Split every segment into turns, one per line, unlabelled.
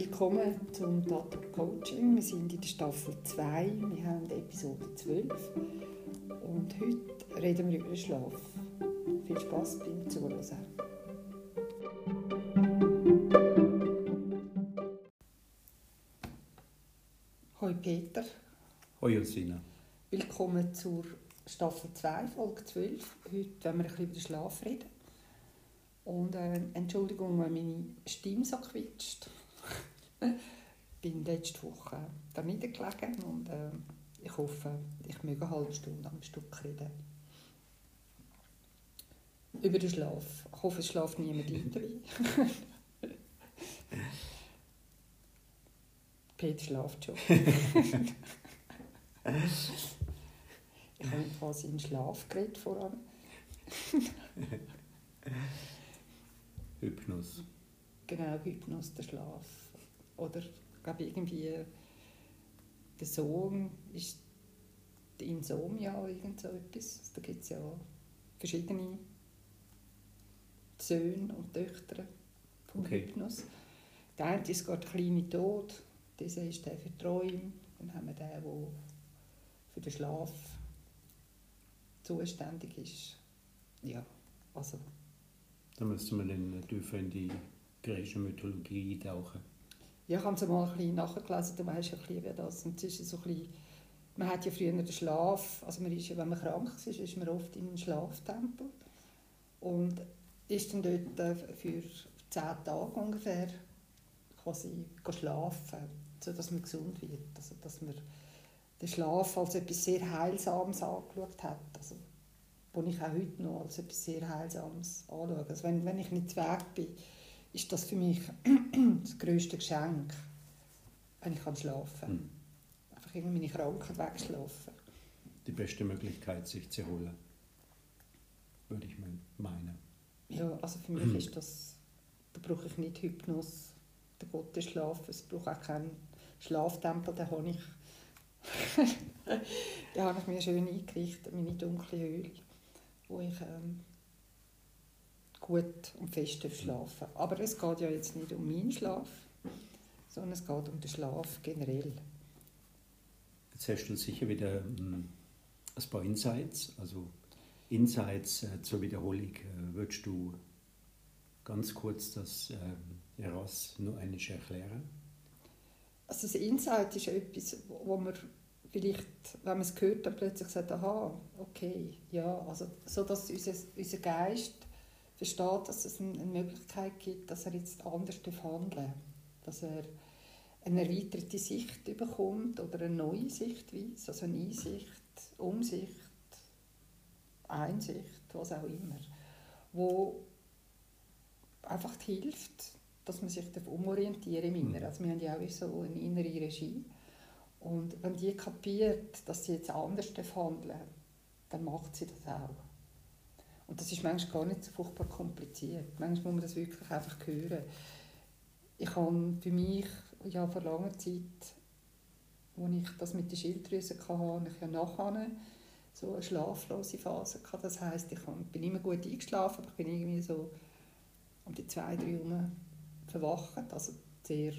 Willkommen zum Data Coaching. Wir sind in der Staffel 2, wir haben Episode 12 und heute reden wir über den Schlaf. Viel Spaß beim Zuhören. Hallo Peter.
Hallo Josina.
Willkommen zur Staffel 2, Folge 12. Heute werden wir ein bisschen über den Schlaf reden. Und äh, Entschuldigung, wenn meine Stimme so quietscht. Ich bin letzte Woche da niedergelegen und äh, ich hoffe, ich möge eine halbe Stunde am Stück reden. Über den Schlaf. Ich hoffe, es schlaft niemand ein dabei. Peter schlaft schon. ich habe quasi in Schlaf geredet voran.
Hypnos.
Genau, Hypnos, der Schlaf. Oder ich glaube irgendwie der Sohn ist die Insomnia oder irgend so etwas. Da gibt es ja verschiedene Söhne und Töchter vom
Okay.
Hypnos. Der eine ist gerade kleine Tod, dieser ist der für Träume. Dann haben wir den, der für den Schlaf zuständig ist. Ja, also
Da müsste man dann tiefer in die griechische Mythologie eintauchen.
Ja, ich habe es mal ein bisschen nachgelesen, du weißt ja ein bisschen, wie das und es ist so ein bisschen, man hat ja früher den Schlaf, also man ist wenn man krank ist, ist man oft in einem Schlaftempel. Und ist dann dort äh, für zehn Tage ungefähr quasi schlafen, sodass man gesund wird, also dass man den Schlaf als etwas sehr Heilsames angeschaut hat, also wo ich auch heute noch als etwas sehr Heilsames anschaue. Also wenn, wenn ich nicht weg bin, ist das für mich das grösste Geschenk, wenn ich kann schlafen kann.
Hm.
Einfach irgendwie meine Krankheit wegschlafen.
Die beste Möglichkeit, sich zu erholen. Würde ich meinen.
Ja, also für mich ist das, da brauche ich nicht Hypnos, der Gott des Schlafes, es braucht auch keinen Schlaftempel, den habe ich, den habe ich mir schön eingerichtet, meine dunkle Höhle, wo ich ähm, gut und fest schlafen Aber es geht ja jetzt nicht um meinen Schlaf, sondern es geht um den Schlaf generell.
Jetzt hast du sicher wieder hm, ein paar Insights. Also Insights äh, zur Wiederholung. Äh, würdest du ganz kurz das äh, Eras nur einmal erklären?
Also das Insight ist etwas, wo man vielleicht, wenn man es hört, dann plötzlich sagt, aha, okay, ja, also so, dass unser, unser Geist versteht, dass es eine Möglichkeit gibt, dass er jetzt anders handeln. Dass er eine erweiterte Sicht bekommt oder eine neue Sichtweise, also eine Einsicht, Umsicht, Einsicht, was auch immer, wo einfach hilft, dass man sich umorientieren im Inneren. Also wir haben ja auch so eine innere Regie. Und wenn die kapiert, dass sie jetzt anders handeln dann macht sie das auch. Und das ist manchmal gar nicht so furchtbar kompliziert. Manchmal muss man das wirklich einfach hören. Ich habe für mich ja vor langer Zeit, als ich das mit der Schilddrüse hatte, habe ich ja nachher so eine schlaflose Phase gehabt. Das heisst, ich bin immer gut eingeschlafen, aber ich bin irgendwie so um die zwei, drei herum verwacht, also sehr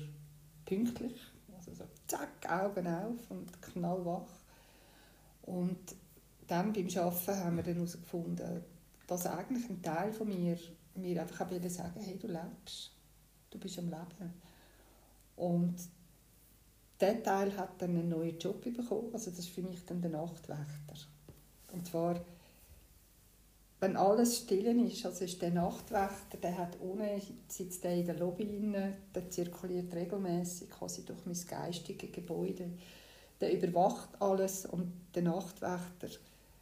pünktlich, also so zack, Augen auf und knallwach. Und dann beim Arbeiten haben wir dann herausgefunden, dass eigentlich ein Teil von mir mir einfach auch wollte sagen, hey, du lebst, du bist am Leben. Und der Teil hat dann einen neuen Job bekommen, also das ist für mich dann der Nachtwächter. Und zwar, wenn alles still ist, also ist der Nachtwächter, der hat ohne, sitzt der in der Lobby inne, der zirkuliert regelmäßig quasi durch mein geistiges Gebäude, der überwacht alles und der Nachtwächter,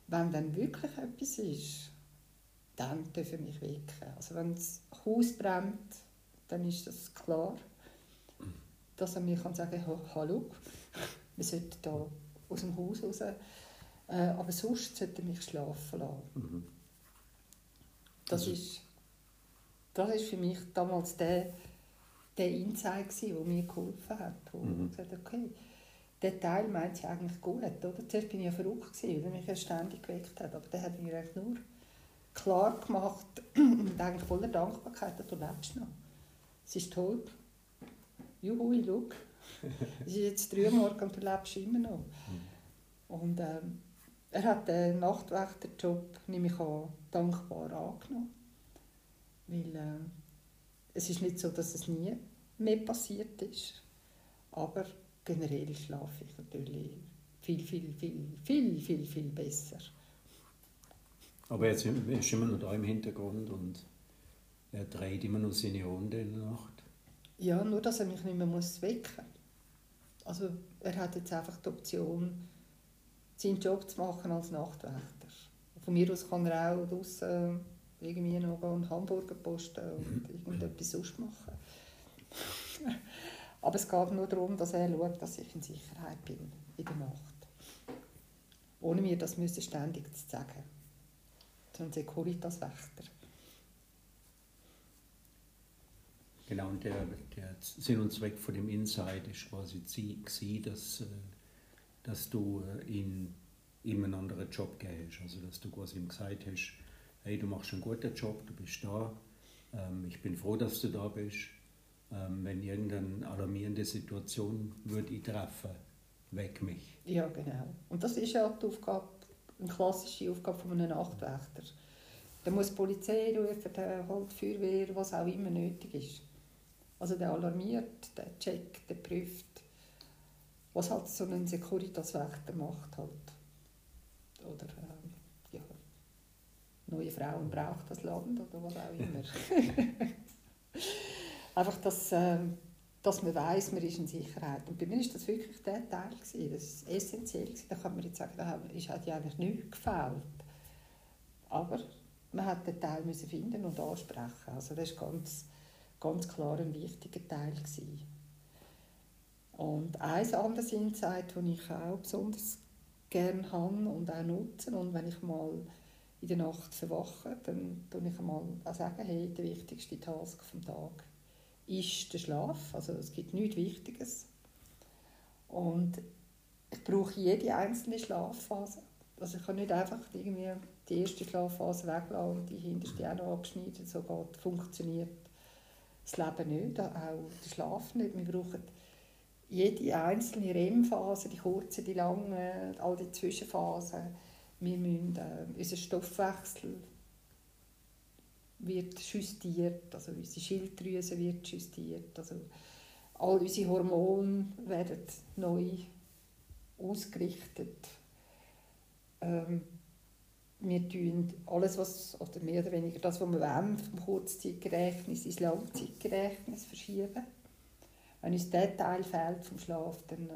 wenn dann wirklich etwas ist, dann dürfen mich wecken. Also wenn das Haus brennt, dann ist das klar, dass er mir kann sagen kann, hallo, wir sollten da aus dem Haus raus. Äh, aber sonst sollte er mich schlafen lassen.
Mhm.
Das
Also-
ist, das ist für mich damals der, der Insight, der mir geholfen hat. Wo
Mhm.
ich gesagt habe, okay, der Teil meint ja eigentlich gut. Oder? Zuerst bin ich ja verrückt, weil er mich ja ständig geweckt hat. Aber der hat mir eigentlich nur klar gemacht und eigentlich voller Dankbarkeit, dass du lebst noch. Es ist toll. juhu, schau, es ist jetzt drei Uhr morgens und du lebst immer noch. Und ähm, er hat den Nachtwächterjob, nehme ich an, dankbar angenommen. Weil äh, es ist nicht so, dass es nie mehr passiert ist. Aber generell schlafe ich natürlich viel, viel, viel, viel, viel, viel besser.
Aber jetzt ist immer noch da im Hintergrund und er dreht immer noch seine Runde in der Nacht.
Ja, nur dass er mich nicht mehr muss wecken muss. Also er hat jetzt einfach die Option, seinen Job zu machen als Nachtwächter. Von mir aus kann er auch draußen irgendwie noch einen Hamburger posten und irgendetwas sonst machen. Aber es geht nur darum, dass er schaut, dass ich in Sicherheit bin in der Nacht. Ohne mir das müssen ständig zu sagen. Ein Securitas-Wächter.
Genau, und der, der Sinn und Zweck von dem Inside ist quasi gewesen, dass, äh, dass du äh, ihm einen anderen Job gehst. Also, dass du quasi ihm gesagt hast, hey, du machst einen guten Job, du bist da, ähm, ich bin froh, dass du da bist. Ähm, wenn irgendeine alarmierende Situation würde ich treffen, weg mich.
Ja, genau. Und das ist ja die Aufgabe, eine klassische Aufgabe von einem Nachtwächter. Da muss die Polizei rufen, der halt die Feuerwehr, was auch immer nötig ist. Also der alarmiert, der checkt, der prüft, was halt so ein Securitas-Wächter macht halt. Oder äh, ja, neue Frauen braucht das Land oder was auch immer. Einfach, dass, äh, dass man weiß, man ist in Sicherheit. Und bei mir war das wirklich der Teil gewesen. Das ist essentiell Da kann man jetzt sagen, da ist halt eigentlich nichts gefällt. Aber man hat den Teil müssen finden und ansprechen. Also das ist ganz ganz klar ein wichtiger Teil gewesen. Und ein anderes Insight, das ich auch besonders gerne habe und auch nutze, und wenn ich mal in der Nacht verwache, dann sage ich mal sagen, hey, der wichtigste Task vom Tag ist der Schlaf. Also es gibt nichts Wichtiges. Und ich brauche jede einzelne Schlafphase. Also ich kann nicht einfach irgendwie die erste Schlafphase weglassen und die hinterste auch noch abschneiden. So geht, funktioniert das Leben nicht, auch der Schlaf nicht. Wir brauchen jede einzelne REM-Phase, die kurze, die lange, all die Zwischenphasen. Wir müssen, äh, unser Stoffwechsel wird justiert, also unsere Schilddrüse wird justiert, also all unsere Hormone werden neu ausgerichtet. Ähm, wir tun alles, was, oder mehr oder weniger das, was wir wollen, vom Kurzzeitgedächtnis ins Langzeitgedächtnis verschieben. Wenn uns dieser Teil fehlt vom Schlaf, dann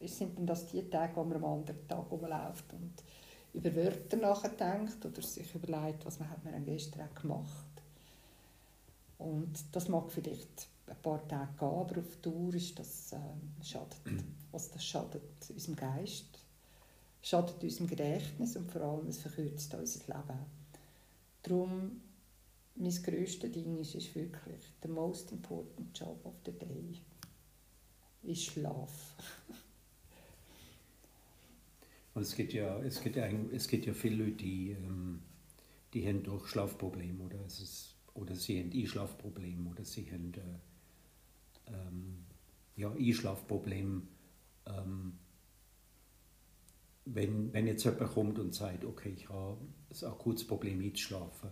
äh, sind das die Tage, wo man am anderen Tag rumläuft und über Wörter nachdenkt oder sich überlegt, was man hat man gestern gemacht Und das mag vielleicht ein paar Tage gehen, aber auf Dauer ist das, äh, schadet, also das schadet unserem Geist schadet unserem Gedächtnis und vor allem es verkürzt unser Leben. Darum, mein grösstes Ding ist, ist wirklich der most important job of the day ist Schlaf.
Und es gibt ja, es gibt ja, es gibt ja viele Leute, die, ähm, die haben durch Schlafprobleme oder, es ist, oder sie haben Einschlafprobleme oder sie haben äh, ähm, ja, Einschlafprobleme. Ähm, wenn, wenn jetzt jemand kommt und sagt, okay, ich habe ein akutes Problem einzuschlafen,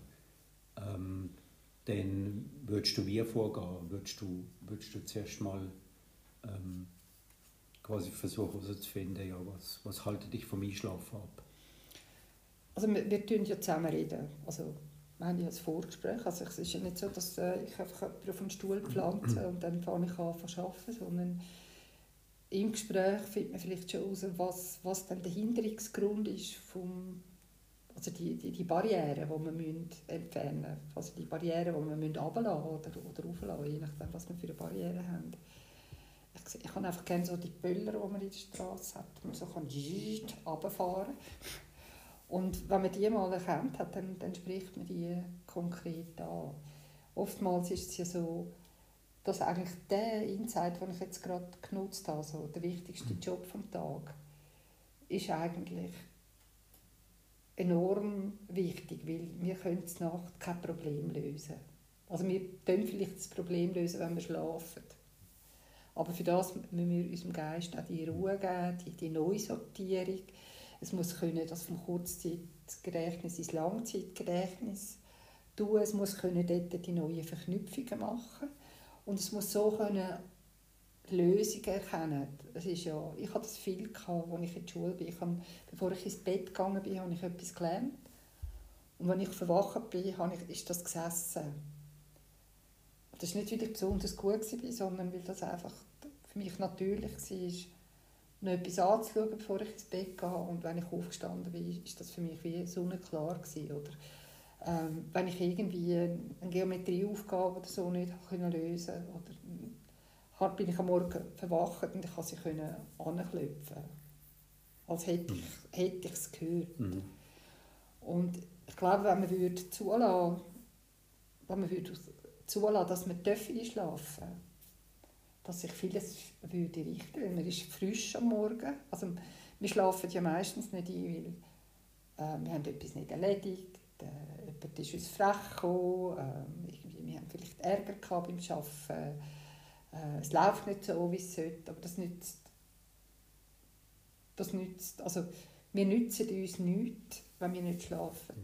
ähm, dann würdest du wie vorgehen? Würdest du, würdest du zuerst mal ähm, quasi versuchen herauszufinden, ja, was, was haltet dich vom Einschlafen ab?
Also wir, wir tun ja zusammen reden. Also, wir haben ja ein Vorgespräch. Also es ist ja nicht so, dass äh, ich einfach jemanden auf den Stuhl pflanze und dann fange ich an zu arbeiten, sondern im Gespräch findet man vielleicht schon heraus, was, was dann der Hinderungsgrund ist vom also die, die, die Barrieren, die wir müssen entfernen müssen. Also die Barrieren, die wir müssen runterlassen oder, oder rauflassen, je nachdem, was wir für eine Barriere haben. Ich, ich habe einfach gerne so die Böller, die man in der Straße hat, wo man so kann runterfahren Und wenn man die mal erkannt hat, dann, dann spricht man die konkret an. Oftmals ist es ja so, dass eigentlich der Insight, den ich jetzt gerade genutzt habe, also der wichtigste mhm. Job vom Tag, ist eigentlich enorm wichtig, weil wir können in Nacht kein Problem lösen. Also wir können vielleicht das Problem lösen, wenn wir schlafen. Aber für das müssen wir unserem Geist auch die Ruhe geben, die, die Neusortierung. Es muss können, das vom Kurzzeitgedächtnis ins Langzeitgedächtnis tun. Es muss können dort die neuen Verknüpfungen machen. Und es muss so können Lösungen erkennen. Es ist ja, ich hatte das viel, gehabt, als ich in der Schule bin. Ich habe, bevor ich ins Bett gegangen bin, habe ich etwas gelernt. Und als ich verwacht bin, habe ich, ist das gesessen. Das war nicht, weil ich besonders gut war, sondern weil das einfach für mich natürlich war, noch etwas anzuschauen, bevor ich ins Bett gehe. Und wenn ich aufgestanden bin, ist das für mich wie sonnenklar gewesen. Oder ähm, wenn ich irgendwie eine Geometrieaufgabe oder so nicht lösen konnte, oder bin ich am Morgen verwacht und ich konnte sie anklopfen. Als hätte ich, mhm. hätte ich es gehört. Mhm. Und ich glaube, wenn man würde zulassen, wenn man würde zulassen, dass man einschlafen darf, dass sich vieles würde richten würde. Man ist frisch am Morgen. Also, wir schlafen ja meistens nicht ein, weil äh, wir haben etwas nicht erledigt, äh, jemand ist uns frech gekommen, äh, wir haben vielleicht Ärger gehabt beim Arbeiten, äh, es läuft nicht so, wie es sollte, aber das nützt, das nützt, also wir nützen uns nichts, wenn wir nicht schlafen.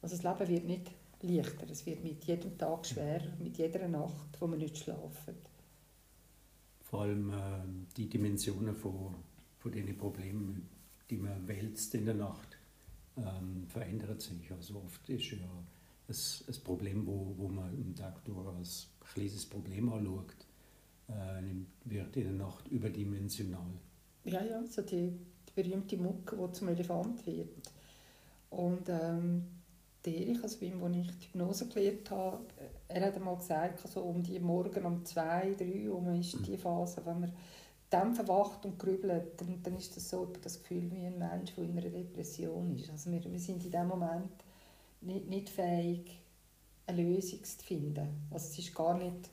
Also das Leben wird nicht leichter, es wird mit jedem Tag schwerer, mit jeder Nacht, wo wir nicht schlafen.
Vor allem äh, die Dimensionen von, von den Problemen, die man wälzt in der Nacht, ähm, verändert sich. Also oft ist ja ein, ein Problem, wo, wo man am Tag durch als kleines Problem anschaut, äh, wird in der Nacht überdimensional.
Ja, ja, so die, die berühmte Mucke, die zum Elefant wird. Und ähm, Erich, also beim, wo ich die Hypnose gelernt habe, er hat einmal gesagt, also um die Morgen um zwei, drei um ist die Phase, wenn man dann verwacht und grübelt, dann, dann ist das so das Gefühl wie ein Mensch, der in einer Depression ist. Also wir, wir sind in dem Moment nicht, nicht fähig, eine Lösung zu finden. Also es ist gar nicht,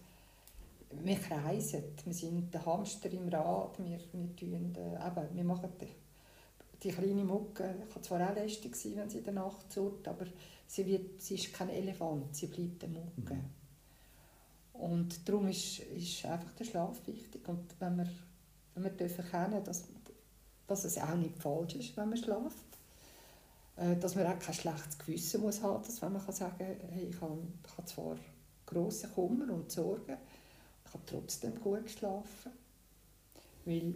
wir kreisen, wir sind der Hamster im Rad, wir, wir, tun, äh, eben, wir machen die, kleine Mucke, kann zwar auch lästig sein, wenn sie in der Nacht zurrt, aber sie, wird, sie ist kein Elefant, sie bleibt eine Mucke. Mhm. Und darum ist, ist einfach der Schlaf wichtig. Und wenn wir, wenn wir dürfen erkennen, dass, dass es auch nicht falsch ist, wenn man schläft, äh, dass man auch kein schlechtes Gewissen muss haben muss, wenn man kann sagen kann, hey, ich habe, ich habe zwar grossen Kummer und Sorgen, ich habe trotzdem gut geschlafen. Weil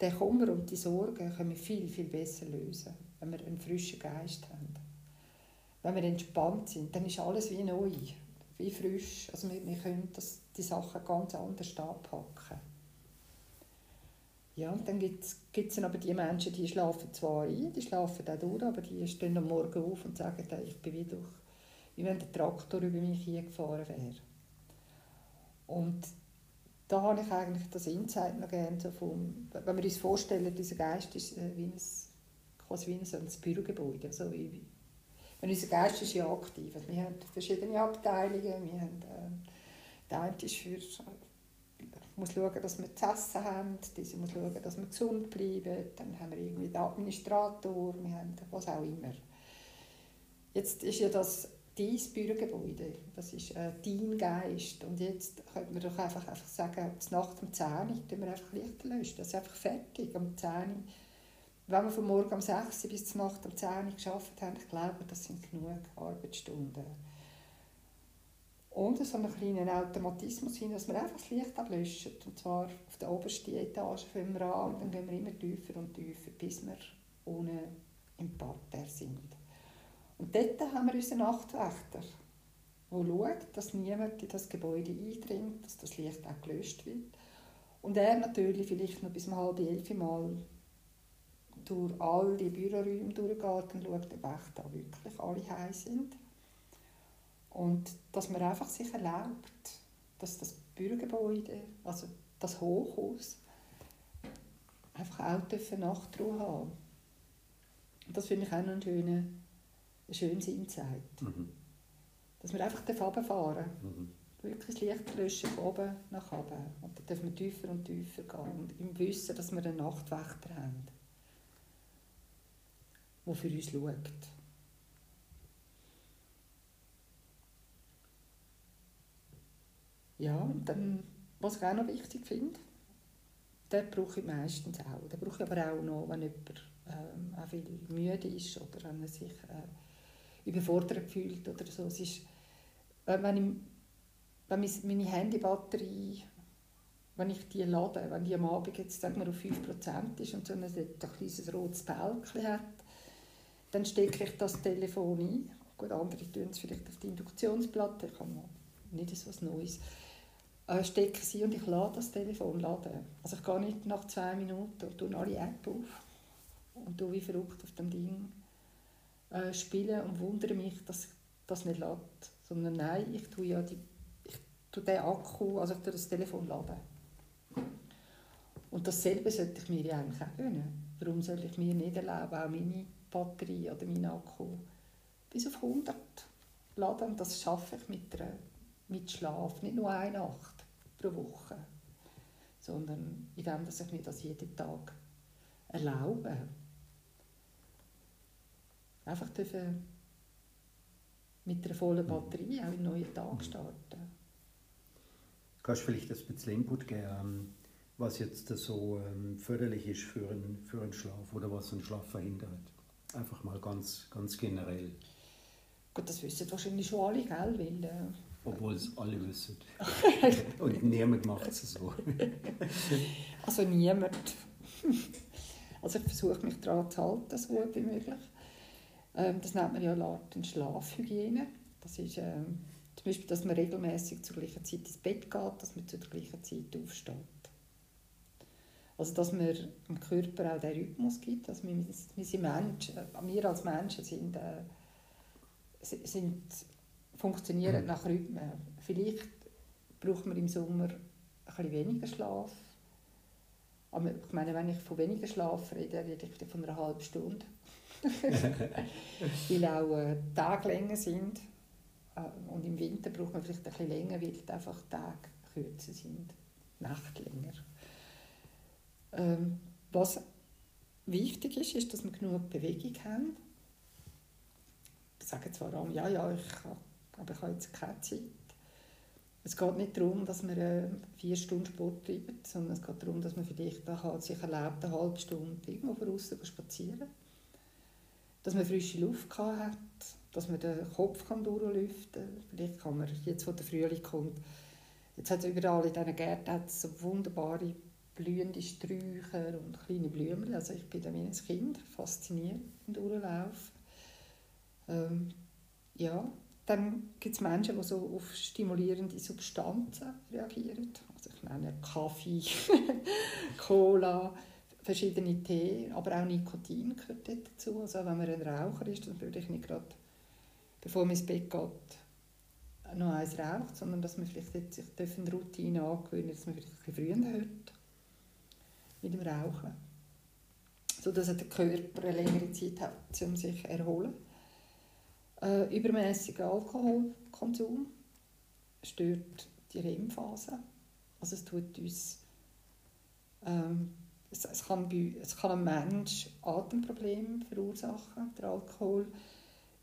der Kummer und die Sorgen können wir viel, viel besser lösen, wenn wir einen frischen Geist haben. Wenn wir entspannt sind, dann ist alles wie neu, wie frisch. Also wir, wir können das, die Sachen ganz anders anpacken. Ja, und dann gibt es aber die Menschen, die schlafen zwar ein, die schlafen auch durch, aber die stehen am Morgen auf und sagen, ich bin wie, durch, wie wenn der Traktor über mich hingefahren wäre. Und da habe ich eigentlich das Insight noch gerne, so vom, wenn wir uns vorstellen, dieser Geist ist äh, wie ein, quasi wie ein, so ein Bürogebäude. Also wie, wenn unser Geist ist ja aktiv. Also wir haben verschiedene Abteilungen, wir haben, äh, der eine ist für muss schauen, dass wir zu essen haben, diese muss schauen, dass wir gesund bleiben, dann haben wir irgendwie den Administrator, wir haben was auch immer. Jetzt ist ja das dein Bürogebäude, das ist äh, dein Geist und jetzt könnte man doch einfach, einfach sagen, Nacht um 10 Uhr wir einfach Licht löschen, das ist einfach fertig, um 10 Uhr. Wenn wir von morgen um 6 Uhr bis zur Nacht um 10 Uhr geschafft haben, ich glaube, das sind genug Arbeitsstunden. Und so einen kleinen Automatismus hin, dass wir einfach das Licht ablöschen. Und zwar auf der obersten Etage fangen wir an dann gehen wir immer tiefer und tiefer, bis wir ohne im Parterre sind. Und dort haben wir unseren Nachtwächter, der schaut, dass niemand in das Gebäude eindringt, dass das Licht auch gelöscht wird. Und er natürlich vielleicht noch bis um halb elf Mal durch all die Büroräume durchgeht und schaut, ob echt da wirklich alle heim sind. Und dass man einfach sich erlaubt, dass das Bürgergebäude, also das Hochhaus, einfach auch Nachtruhe haben Das finde ich auch noch ein, schöner, ein schönes Insight. Mhm. Dass wir einfach runterfahren mhm. Wirklich das Licht löschen von oben nach unten. Und dann dürfen wir tiefer und tiefer gehen. Und im Wissen, dass wir einen Nachtwächter haben, der für uns schaut. Ja, und dann was ich auch noch wichtig finde, den brauche ich meistens auch. Den brauche ich aber auch noch, wenn jemand ähm, auch viel müde ist oder wenn er sich äh, überfordert fühlt oder so. Es ist, wenn, ich, wenn meine Handybatterie, wenn ich die lade, wenn die am Abend jetzt sagen wir, auf 5% ist und so ein, ein kleines rotes Bälkchen hat, dann stecke ich das Telefon ein. Gut, andere tun es vielleicht auf die Induktionsplatte, ich habe nicht so etwas Neues. Äh, stecke sie und ich lade das Telefon laden. Also ich gehe nicht nach zwei Minuten und tue alle Apps auf und tue wie verrückt auf dem Ding äh, spielen und wundere mich, dass das nicht lädt. Sondern nein, ich tue ja die, ich tue den Akku, also ich tue das Telefon laden. Und dasselbe sollte ich mir ja eigentlich auch gönnen. Warum soll ich mir nicht erlauben, auch meine Batterie oder mein Akku bis auf 100 laden. Das schaffe ich mit, einer, mit Schlaf. Nicht nur eine Nacht pro Woche, sondern indem ich mir das jeden Tag erlaube. Einfach dürfen mit einer vollen Batterie auch in neuen Tag starten.
Kannst du vielleicht ein bisschen Input geben, ähm, was jetzt so ähm, förderlich ist für einen, für einen Schlaf oder was einen Schlaf verhindert? Einfach mal ganz, ganz generell.
Gut, das wissen wahrscheinlich schon alle, gell? Weil, äh,
Obwohl es alle wissen. Und niemand macht es so.
also niemand. Also ich versuche mich daran zu halten, so gut wie möglich. Ähm, das nennt man ja eine Schlafhygiene. Das ist ähm, zum Beispiel, dass man regelmäßig zur gleichen Zeit ins Bett geht, dass man zur gleichen Zeit aufsteht. Also dass man dem Körper auch den Rhythmus gibt. Also wir, wir, sind Menschen, äh, wir als Menschen sind, äh, sind, funktionieren mhm. nach Rhythmen. Vielleicht braucht man im Sommer ein bisschen weniger Schlaf. Aber ich meine, wenn ich von weniger Schlaf rede, rede ich von einer halben Stunde. weil auch äh, Tage länger sind. Äh, und im Winter braucht man vielleicht ein bisschen länger, weil einfach Tage kürzer sind. Nacht länger. Ähm, was wichtig ist, ist, dass wir genug Bewegung haben. Ich sage zwar alle, ja, ja, ich habe, aber ich habe jetzt keine Zeit. Es geht nicht darum, dass man äh, vier Stunden Sport treibt, sondern es geht darum, dass man vielleicht auch sich erlaubt, eine halbe Stunde irgendwo draußen spazieren Dass man frische Luft hat, dass man den Kopf kann durchlüften kann. Vielleicht kann man, jetzt wo der Frühling kommt, jetzt hat es überall in diesen Gärten so wunderbare blühende Sträucher und kleine Blumen. Also ich bin da wie ein Kind, fasziniert im Durchlaufen. Ähm, ja, dann gibt es Menschen, die so auf stimulierende Substanzen reagieren. Also ich nenne Kaffee, Cola, verschiedene Tee, aber auch Nikotin gehört dazu. Also wenn man ein Raucher ist, dann würde ich nicht gerade, bevor man ins Bett geht, noch eins raucht, sondern dass man vielleicht sich eine Routine angewöhnen dass man vielleicht ein bisschen früher hört mit dem Rauchen. So dass der Körper eine längere Zeit hat, um sich zu erholen. Äh, übermäßiger Alkoholkonsum stört die REM-Phase. Also es tut uns ähm, es, es, kann bei, es kann einem Mensch Atemprobleme verursachen, der Alkohol.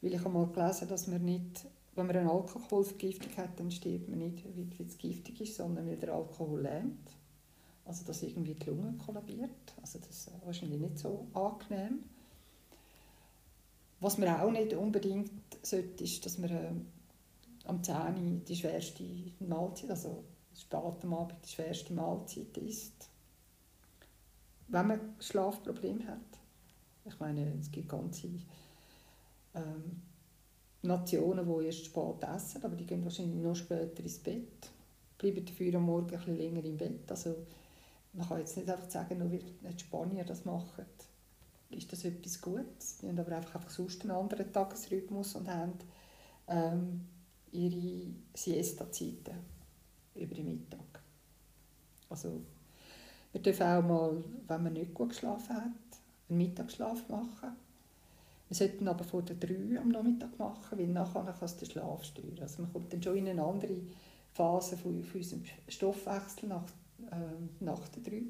Weil ich habe mal gelesen, dass man nicht, wenn man eine Alkoholvergiftung hat, dann stirbt man nicht, weil es giftig ist, sondern weil der Alkohol lähmt also dass irgendwie die Lunge kollabiert. Also das ist wahrscheinlich nicht so angenehm. Was man auch nicht unbedingt sollte, ist, dass man äh, am 10 die schwerste Mahlzeit, also spät am Abend die schwerste Mahlzeit isst. Wenn man Schlafprobleme hat. Ich meine, es gibt ganze ähm, Nationen, die erst spät essen, aber die gehen wahrscheinlich noch später ins Bett, bleiben dafür am Morgen ein bisschen länger im Bett. Also man kann jetzt nicht einfach sagen, nur weil die Spanier das machen, ist das etwas Gutes. Die haben aber einfach, einfach sonst einen anderen Tagesrhythmus und haben ähm, ihre Siesta-Zeiten über den Mittag. Also wir dürfen auch mal, wenn man nicht gut geschlafen hat, einen Mittagsschlaf machen. Wir sollten aber vor der 3 am Nachmittag machen, weil nachher kann es den Schlaf stören. Also man kommt dann schon in eine andere Phase von, von unserem Stoffwechsel nach äh, nach der 3.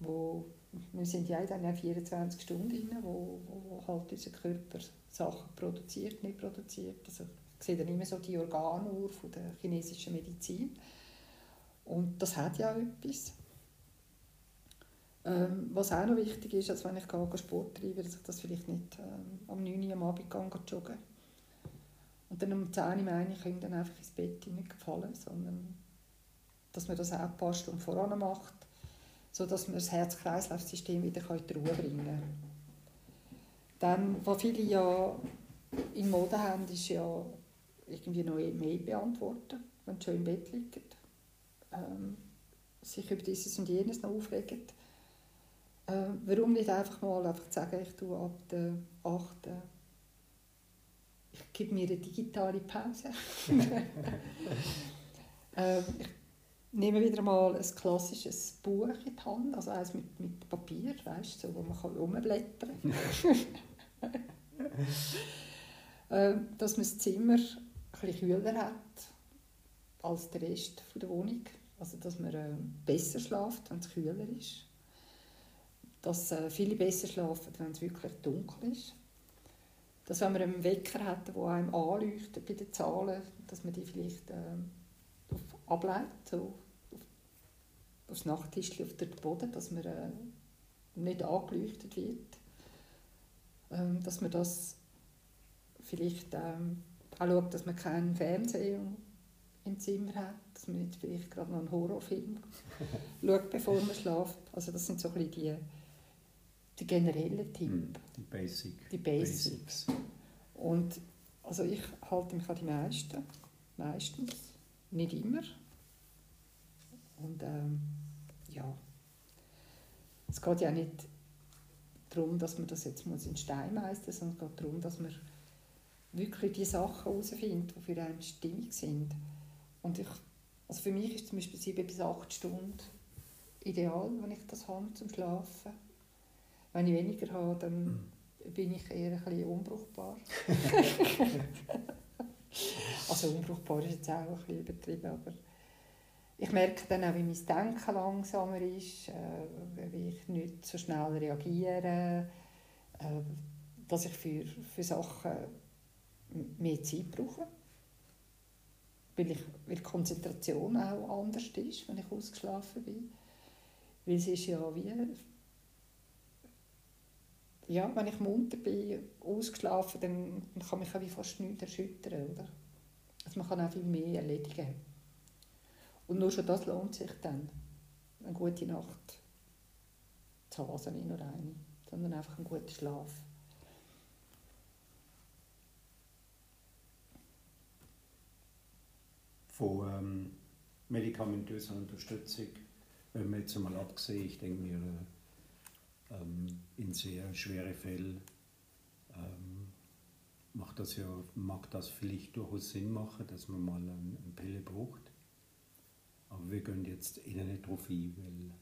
Wo, wir sind ja in 24 Stunden drin, wo, wo halt unser Körper Sachen produziert, nicht produziert. Also ich sehe dann immer so die Organuhr von der chinesischen Medizin. Und das hat ja auch etwas. Ähm, was auch noch wichtig ist, als wenn ich gehe, Sport treibe, dass ich das vielleicht nicht ähm, am 9 Uhr am Abend gehe, joggen und dann um 10 Uhr meine ich, dann einfach ins Bett fallen, sondern dass man das auch ein paar Stunden voran macht, sodass man das Herz-Kreislauf-System wieder in die Ruhe bringen kann. Dann, was viele ja in Mode haben, ist ja irgendwie noch E-Mail beantworten, wenn sie schon im Bett liegen. Ähm, sich über dieses und jenes noch aufregen. Äh, warum nicht einfach mal einfach sagen, ich tue ab der 8. Ich gebe mir eine digitale Pause. äh, ich nehme wieder mal ein klassisches Buch in die Hand, also eines mit, mit Papier, weißt, so, wo man rumblättern kann. äh, dass man das Zimmer ein kühler hat als der Rest der Wohnung. Also, dass man äh, besser schläft, wenn es kühler ist dass äh, viele besser schlafen, wenn es wirklich dunkel ist. Dass wenn man einen Wecker hat, der einem anleuchtet bei den Zahlen, dass man die vielleicht äh, ableitet, so auf, aufs Nachttisch auf den Boden, dass man äh, nicht angeleuchtet wird. Ähm, dass man das vielleicht ähm, auch schaut, dass man keinen Fernseher im Zimmer hat, dass man nicht vielleicht gerade noch einen Horrorfilm schaut, bevor man schläft. Also das sind so ein bisschen die die generelle Tipp. Hm,
die Basic.
Die Basics. Basics. Und also ich halte mich an die meisten. Meistens. Nicht immer. Und ähm, ja. Es geht ja nicht darum, dass man das jetzt muss in Stein meistern sondern es geht darum, dass man wirklich die Sachen herausfindet, die für einen stimmig sind. Und ich, also für mich ist zum Beispiel sieben bis acht Stunden ideal, wenn ich das habe zum Schlafen. Wenn ich weniger habe, dann bin ich eher ein bisschen unbrauchbar. also unbrauchbar ist jetzt auch ein bisschen übertrieben, aber ich merke dann auch, wie mein Denken langsamer ist, äh, wie ich nicht so schnell reagiere, äh, dass ich für, für Sachen mehr Zeit brauche. Weil, ich, weil die Konzentration auch anders ist, wenn ich ausgeschlafen bin. Weil es ist ja wie ja, wenn ich munter bin, ausgeschlafen, dann, dann kann mich auch wie fast nichts erschüttern, oder? Also man kann auch viel mehr erledigen. Und nur schon das lohnt sich dann, eine gute Nacht zu also nicht nur eine, sondern einfach einen guten Schlaf.
Von ähm, medikamentöser Unterstützung, wenn man jetzt einmal abgesehen, ich denke mir, äh, ähm, in sehr schwere Fälle ähm, macht das ja, mag das vielleicht durchaus Sinn machen, dass man mal eine, eine Pille braucht. Aber wir gehen jetzt innen nicht drauf ein, weil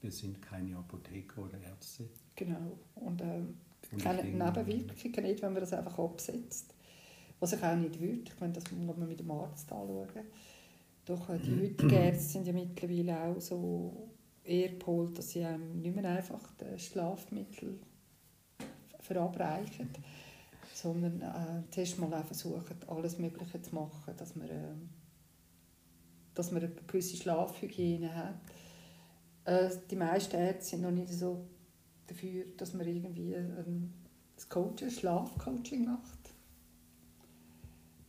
wir sind keine Apotheker oder Ärzte.
Genau. Und, ähm, keine Nebenwirkungen nicht, wenn man das einfach absetzt. Was ich auch nicht würde, ich meine, das muss man mit dem Arzt anschauen. Doch äh, die heutigen Ärzte sind ja mittlerweile auch so eher geholt, dass sie einem nicht mehr einfach Schlafmittel verabreichen, sondern äh, zuerst mal auch versuchen, alles Mögliche zu machen, dass man, äh, dass man eine gewisse Schlafhygiene hat. Äh, die meisten Ärzte sind noch nicht so dafür, dass man irgendwie ein, das Coaching, Schlafcoaching macht.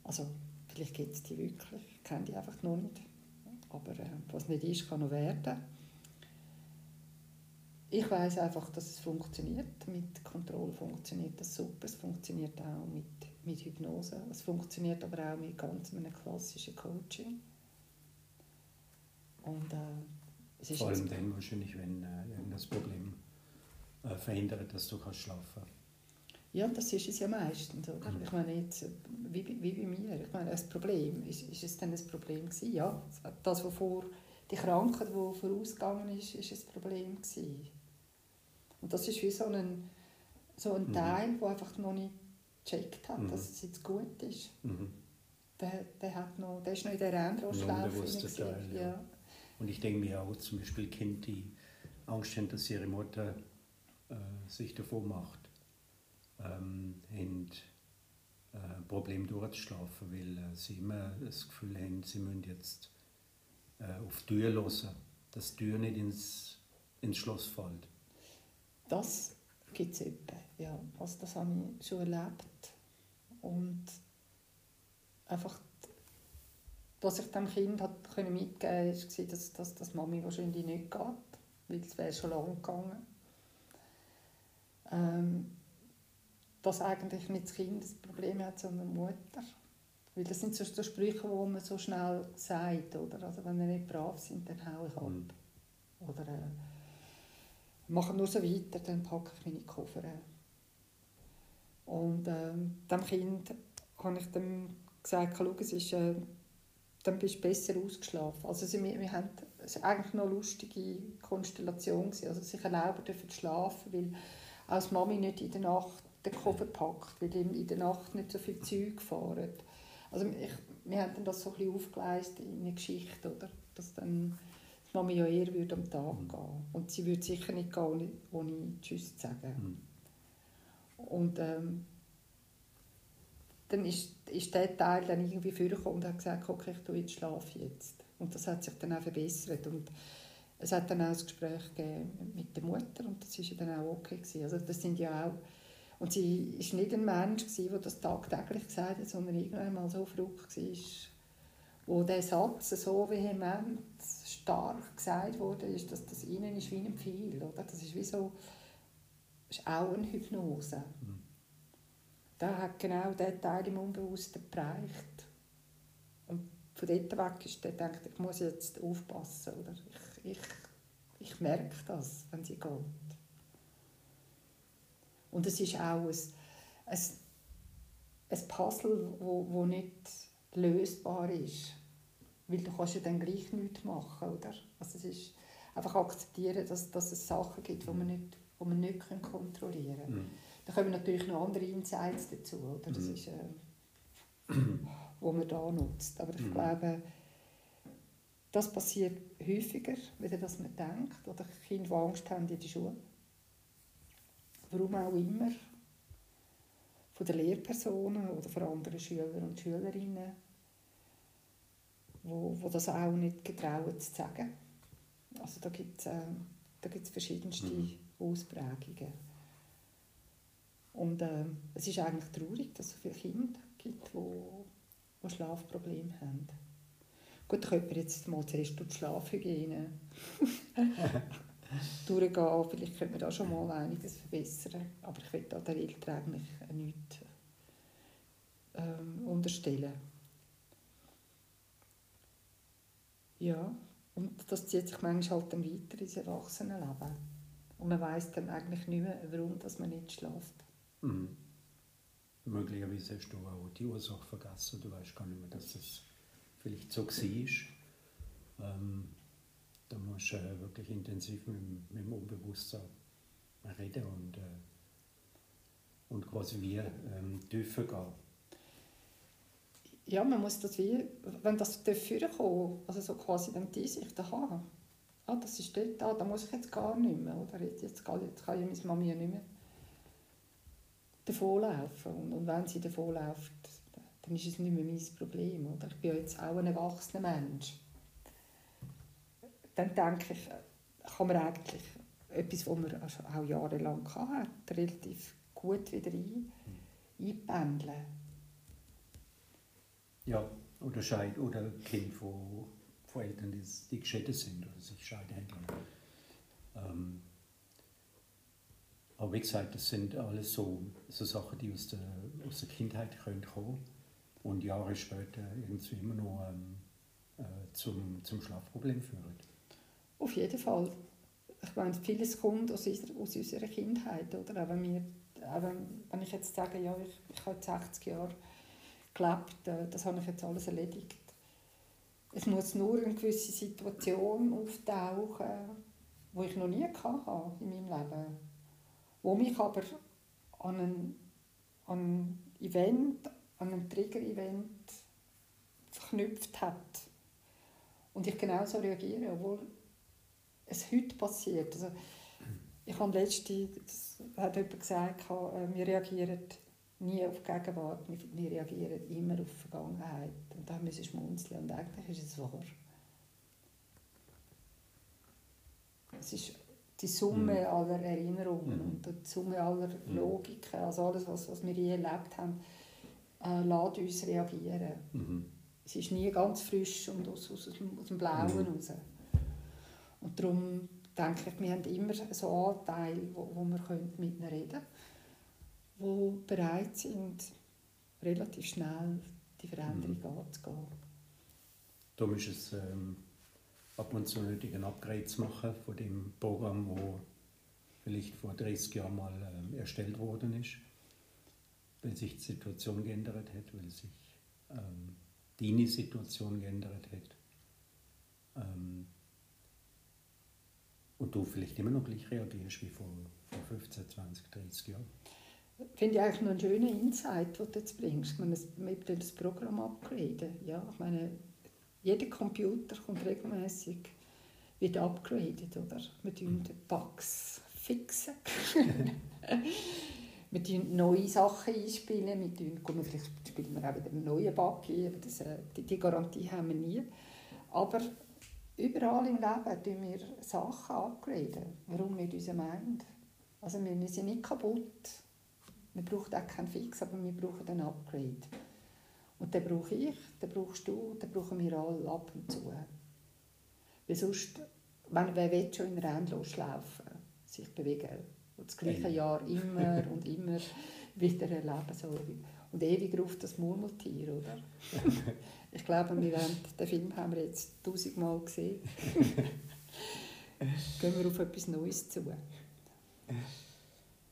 Also, vielleicht gibt es die wirklich, ich kenne die einfach noch nicht. Aber äh, was nicht ist, kann noch werden. Ich weiß einfach, dass es funktioniert. Mit Kontrolle funktioniert das super. Es funktioniert auch mit, mit Hypnose. Es funktioniert aber auch mit ganz einem klassischen Coaching.
Und, äh, es ist Vor allem dann wahrscheinlich, wenn äh, irgendein Problem äh, verhindert, dass du kannst schlafen
Ja, das ist es ja meistens. Oder? Mhm. Ich meine jetzt, wie, wie bei mir. Ich meine, das Problem, ist, ist es dann ein Problem gewesen? Ja, das, wovor die Krankheit, die vorausgegangen ist, ist ein Problem gewesen. Und das ist wie so ein, so ein mhm. Teil, der einfach noch nicht gecheckt hat, mhm. dass es jetzt gut ist. Mhm. Der, der, hat noch, der ist noch in der Endrostschleife.
Ja. ja. Und ich denke mir auch zum Beispiel Kinder, die Angst haben, dass ihre Mutter äh, sich davor macht, ähm, haben äh, Problem durchzuschlafen, weil äh, sie immer das Gefühl haben, sie müssen jetzt äh, auf die Tür hören, dass die Tür nicht ins, ins Schloss fällt.
Das gibt es etwa, ja. Also das habe ich schon erlebt. Und einfach, was ich dem Kind hat mitgeben konnte, war, dass, dass, dass Mami wahrscheinlich nicht geht, weil es wäre schon lange gegangen. Ähm, dass eigentlich nicht das Kind das Problem hat, sondern die Mutter. Weil das sind so, so Sprüche, die man so schnell sagt, oder? Also wenn wir nicht brav sind, dann haue ich ab. Mhm. Oder äh, mache nur so weiter, dann packe ich meine Koffer. Und ähm, dem Kind habe ich dann gesagt, schau, es ist, äh, dann bist du besser ausgeschlafen. Also sie, wir, wir haben, es war eigentlich noch eine lustige Konstellation. Gewesen. Also sich erlauben dürfen zu schlafen, weil als Mami nicht in der Nacht den Koffer packt, weil in der Nacht nicht so viel Zeug fahren. Also ich, wir haben dann das so ein bisschen aufgeleistet in eine Geschichte, oder? Dass dann Mami ja eher würde am Tag mhm. gehen Und sie würde sicher nicht gehen, ohne, ohne Tschüss zu sagen. Mhm. Und ähm, dann ist, ist der Teil dann irgendwie vorgekommen und hat gesagt, okay, ich tue jetzt schlafe jetzt. Und das hat sich dann auch verbessert. Und es hat dann auch ein Gespräch mit der Mutter und das war dann auch okay. Gewesen. Also das sind ja auch und sie war nicht ein Mensch, der das tagtäglich gesagt hat, sondern irgendwann mal so verrückt war, wo der Satz so vehement, stark gesagt wurde, ist, dass das ihnen ist wie ein Pfeil. Oder? Das ist wie so, ist auch eine Hypnose. Mhm. Da hat genau der Teil im Unbewussten geprägt. Und von dort weg ist der denkt, ich muss jetzt aufpassen. Oder? Ich, ich, ich merke das, wenn sie geht. Und es ist auch ein, ein, ein Puzzle, wo, wo nicht lösbar ist. Weil du kannst ja dann gleich nichts machen, oder? Also es ist einfach akzeptieren, dass, dass es Sachen gibt, die man nicht, die man nicht kontrollieren kann. Mhm. Da kommen natürlich noch andere Insights dazu, oder? Das mhm. ist, äh, wo man da nutzt. Aber ich mhm. glaube, das passiert häufiger, als dass man denkt. Oder Kinder, die Angst haben in der Schule warum auch immer, von den Lehrpersonen oder von anderen Schülern und Schülerinnen, wo, wo das auch nicht getrauen zu sagen. Also da gibt es äh, da gibt's verschiedenste mhm. Ausprägungen. Und äh, es ist eigentlich traurig, dass es so viele Kinder gibt, die, die Schlafprobleme haben. Gut, könnte man jetzt mal zuerst durch die Schlafhygiene durchgehen. Vielleicht könnte man da schon mal einiges verbessern. Aber ich will da der Eltern eigentlich nichts ähm, unterstellen. Ja, und das zieht sich manchmal halt dann weiter ins Erwachsenenleben. Und man weiß dann eigentlich nicht mehr, warum dass man nicht schläft.
Mhm. Möglicherweise hast du auch die Ursache vergessen. Du weißt gar nicht mehr, dass es vielleicht so war. Ähm, da musst du äh, wirklich intensiv mit, mit dem Unbewusstsein reden und, äh, und quasi wie ähm, tiefer gehen.
Ja, man muss das wie, wenn das dafür kommt, also so quasi dann die Einsicht haben, ah, das ist dort, ah, da muss ich jetzt gar nicht mehr, oder jetzt, jetzt, kann, jetzt kann ja meine Mami nicht mehr davonlaufen. Und, und wenn sie davonläuft, dann ist es nicht mehr mein Problem, oder? Ich bin ja jetzt auch ein erwachsener Mensch dann denke ich, kann man eigentlich etwas, was man also auch jahrelang hatte, relativ gut wieder ein, einpendeln.
Ja, oder, Scheid oder Kind von, von Eltern, die, die geschieden sind oder sich scheiden ähm, aber wie gesagt, das sind alles so, so Sachen, die aus der, aus der Kindheit können kommen und Jahre später irgendwie immer noch ähm, äh, zum, zum Schlafproblem führen.
Auf jeden Fall. Ich meine, vieles kommt aus unserer, aus unserer Kindheit. Oder? Auch wenn, wir, auch wenn ich jetzt sage, ja, ich, ich habe 60 Jahre gelebt, äh, das habe ich jetzt alles erledigt. Es muss nur eine gewisse Situation auftauchen, die ich noch nie hatte in meinem Leben. Wo mich aber an ein, an ein Event, an ein Trigger-Event verknüpft hat. Und ich genauso reagiere, obwohl es heute passiert. Also, ich habe letzte, das hat jemand gesagt, äh, wir reagieren nie auf die Gegenwart, wir reagieren immer auf die Vergangenheit. Und da müssen wir schmunzeln und eigentlich ist es wahr. Es ist die Summe
Mhm.
aller Erinnerungen
Mhm.
und die Summe aller Logiken, also alles, was, was wir je erlebt haben, äh, lässt uns reagieren.
Mhm.
Es ist nie ganz frisch und aus, aus, dem- aus dem Blauen
Mhm.
raus. Und darum denke ich, wir haben immer so Anteile, wo, wo wir können mit ihnen reden können, die bereit sind, relativ schnell die Veränderung
Mhm.
anzugehen.
Darum ist es ähm, ab und zu nötig, ein Upgrade zu machen von dem Programm, wo vielleicht vor 30 Jahren mal ähm, erstellt worden ist, weil sich die Situation geändert hat, weil sich ähm, deine Situation geändert hat. Ähm, und du vielleicht immer noch gleich reagierst wie vor, vor 15, 20, 30 Jahren.
Finde ich eigentlich noch einen schönen Insight, den du jetzt bringst. Ich meine, das- wir Programm upgraden. Ja, ich meine, jeder Computer kommt regelmäßig wird upgraded, oder? Wir tun die Bugs fixen. wir tun neue Sachen einspielen. Wir tun, gut, vielleicht spielen wir auch wieder einen neuen Bug ein, aber das, äh, die, die Garantie haben wir nie. Aber überall im Leben tun wir Sachen upgraden. Warum nicht unser Mind? Also wir, wir sind nicht kaputt. Wir brauchen auch keinen Fix, aber wir brauchen ein Upgrade. Und den brauche ich, den brauchst du, den brauchen wir alle ab und zu. Weil sonst, wenn, wer will schon in einer Endloslaufen sich bewegen und das gleiche. Jahr immer und immer wieder erleben. So. Und ewig ruft das Murmeltier, oder? ich glaube, wir haben, den Film haben wir jetzt tausendmal gesehen. Gehen wir auf etwas Neues zu.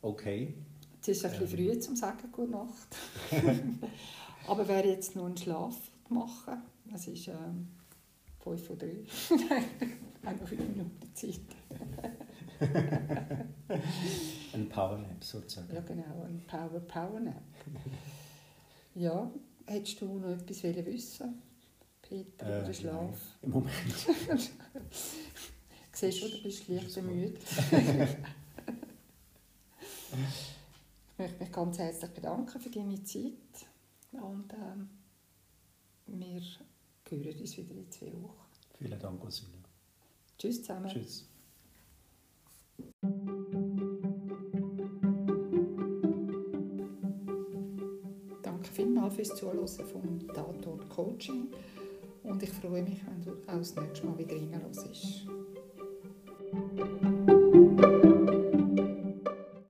Okay.
Es ist ein bisschen
Ähm.
früh zum sagen Gute Nacht. Aber wer jetzt noch einen Schlaf machen, es ist ähm, 5 vor 3. Nein, noch 5 Minuten Zeit.
Ein Powernap sozusagen.
Ja, genau, ein Power Power Nap. Ja, hättest du noch etwas wollen wissen Peter, über
Äh,
den Schlaf?
nein, Im Moment.
Siehst du, du bist leicht bemüht. Ich möchte mich ganz herzlich bedanken für deine Zeit. Und ähm, wir hören uns wieder in zwei Wochen.
Vielen Dank, Ursula.
Tschüss zusammen.
Tschüss.
Danke vielmals fürs Zuhören vom Tatort Coaching. Und ich freue mich, wenn du auch das nächste Mal wieder reinhörst.